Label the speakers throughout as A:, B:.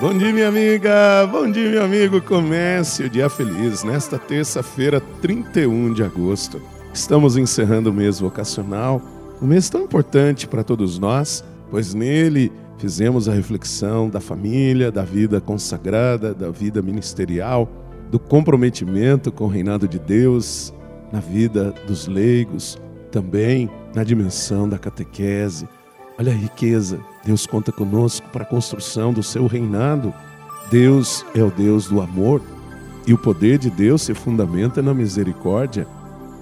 A: Bom dia, minha amiga. Bom dia, meu amigo. Comece o dia feliz nesta terça-feira, 31 de agosto. Estamos encerrando o mês vocacional, um mês tão importante para todos nós, pois nele fizemos a reflexão da família, da vida consagrada, da vida ministerial, do comprometimento com o reinado de Deus, na vida dos leigos, também na dimensão da catequese, Olha a riqueza. Deus conta conosco para a construção do seu reinado. Deus é o Deus do amor e o poder de Deus se fundamenta na misericórdia.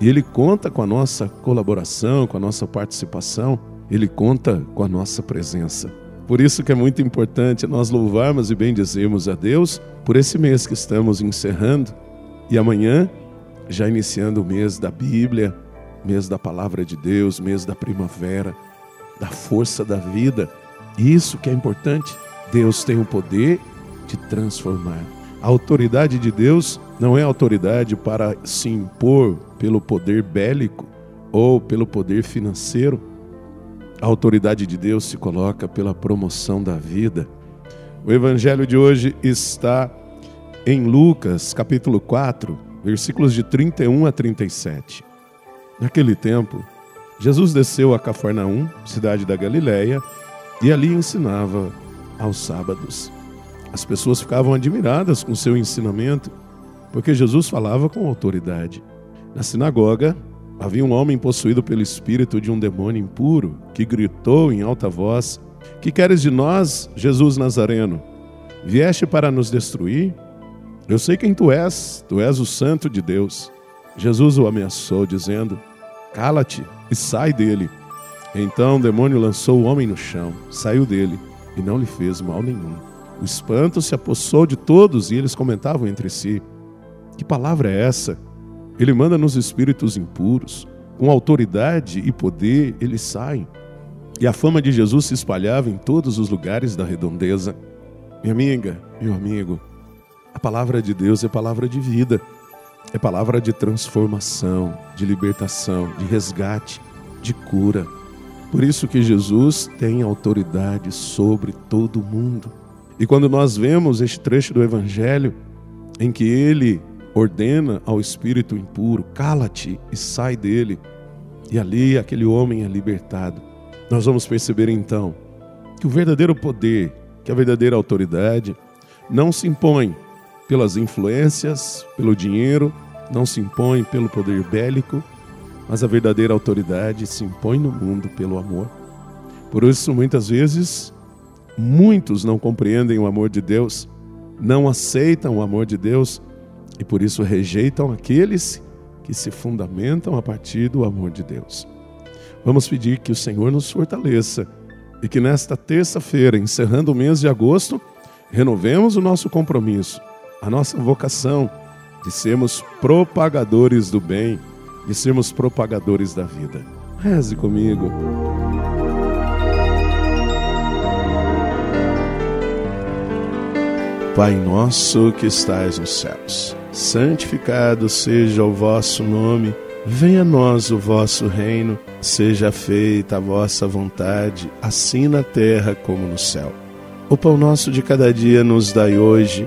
A: E Ele conta com a nossa colaboração, com a nossa participação, Ele conta com a nossa presença. Por isso que é muito importante nós louvarmos e bendizermos a Deus por esse mês que estamos encerrando e amanhã, já iniciando o mês da Bíblia, mês da Palavra de Deus, mês da primavera da força da vida. Isso que é importante. Deus tem o poder de transformar. A autoridade de Deus não é autoridade para se impor pelo poder bélico ou pelo poder financeiro. A autoridade de Deus se coloca pela promoção da vida. O evangelho de hoje está em Lucas, capítulo 4, versículos de 31 a 37. Naquele tempo, Jesus desceu a Cafarnaum, cidade da Galiléia, e ali ensinava aos sábados. As pessoas ficavam admiradas com seu ensinamento, porque Jesus falava com autoridade. Na sinagoga, havia um homem possuído pelo espírito de um demônio impuro, que gritou em alta voz: Que queres de nós, Jesus Nazareno? Vieste para nos destruir? Eu sei quem tu és, tu és o Santo de Deus. Jesus o ameaçou, dizendo: Cala-te e sai dele. Então o demônio lançou o homem no chão, saiu dele e não lhe fez mal nenhum. O espanto se apossou de todos e eles comentavam entre si: Que palavra é essa? Ele manda nos espíritos impuros, com autoridade e poder eles saem. E a fama de Jesus se espalhava em todos os lugares da redondeza. Minha amiga, meu amigo, a palavra de Deus é palavra de vida. É palavra de transformação, de libertação, de resgate, de cura. Por isso que Jesus tem autoridade sobre todo mundo. E quando nós vemos este trecho do Evangelho, em que ele ordena ao espírito impuro: cala-te e sai dele, e ali aquele homem é libertado, nós vamos perceber então que o verdadeiro poder, que a verdadeira autoridade, não se impõe pelas influências, pelo dinheiro, não se impõe pelo poder bélico, mas a verdadeira autoridade se impõe no mundo pelo amor. Por isso, muitas vezes, muitos não compreendem o amor de Deus, não aceitam o amor de Deus e por isso rejeitam aqueles que se fundamentam a partir do amor de Deus. Vamos pedir que o Senhor nos fortaleça e que nesta terça-feira, encerrando o mês de agosto, renovemos o nosso compromisso a nossa vocação de sermos propagadores do bem, de sermos propagadores da vida. Reze comigo. Pai nosso que estais nos céus, santificado seja o vosso nome, venha a nós o vosso reino, seja feita a vossa vontade, assim na terra como no céu. O pão nosso de cada dia nos dai hoje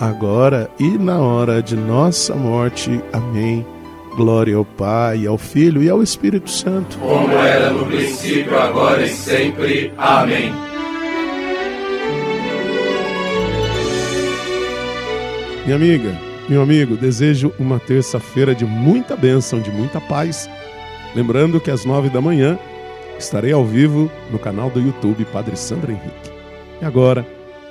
A: agora e na hora de nossa morte. Amém. Glória ao Pai, ao Filho e ao Espírito Santo.
B: Como era no princípio, agora e sempre. Amém.
A: Minha amiga, meu amigo, desejo uma terça-feira de muita bênção, de muita paz. Lembrando que às nove da manhã estarei ao vivo no canal do YouTube Padre Sandro Henrique. E agora,